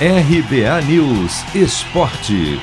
RBA News Esporte.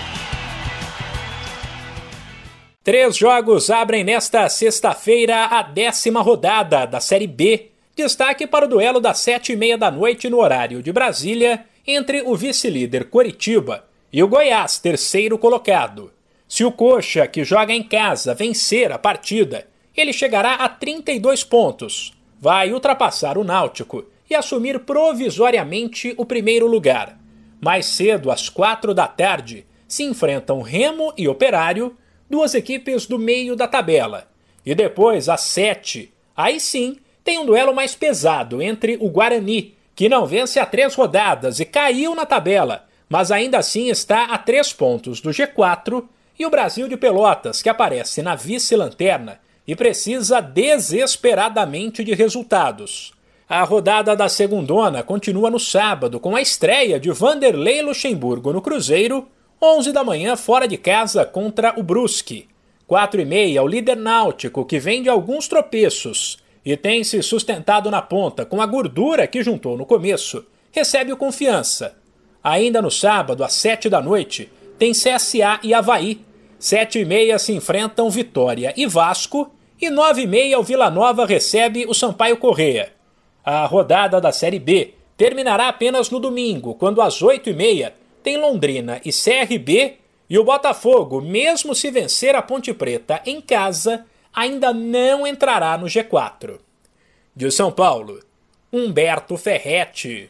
Três jogos abrem nesta sexta-feira a décima rodada da Série B. Destaque para o duelo das sete e meia da noite no horário de Brasília entre o vice-líder Coritiba e o Goiás, terceiro colocado. Se o Coxa, que joga em casa, vencer a partida, ele chegará a 32 pontos. Vai ultrapassar o Náutico e assumir provisoriamente o primeiro lugar. Mais cedo, às quatro da tarde, se enfrentam Remo e Operário, duas equipes do meio da tabela. E depois, às sete, aí sim, tem um duelo mais pesado entre o Guarani, que não vence há três rodadas e caiu na tabela, mas ainda assim está a três pontos do G4, e o Brasil de Pelotas, que aparece na vice-lanterna e precisa desesperadamente de resultados. A rodada da segundona continua no sábado com a estreia de Vanderlei Luxemburgo no Cruzeiro, 11 da manhã fora de casa contra o Brusque. 4 e meia o líder náutico que vem de alguns tropeços e tem se sustentado na ponta com a gordura que juntou no começo, recebe o confiança. Ainda no sábado, às 7 da noite, tem CSA e Havaí. 7 e meia se enfrentam Vitória e Vasco e 9 e meia o Vila Nova recebe o Sampaio Correia. A rodada da Série B terminará apenas no domingo, quando às 8h30 tem Londrina e CRB e o Botafogo, mesmo se vencer a Ponte Preta em casa, ainda não entrará no G4. De São Paulo, Humberto Ferretti.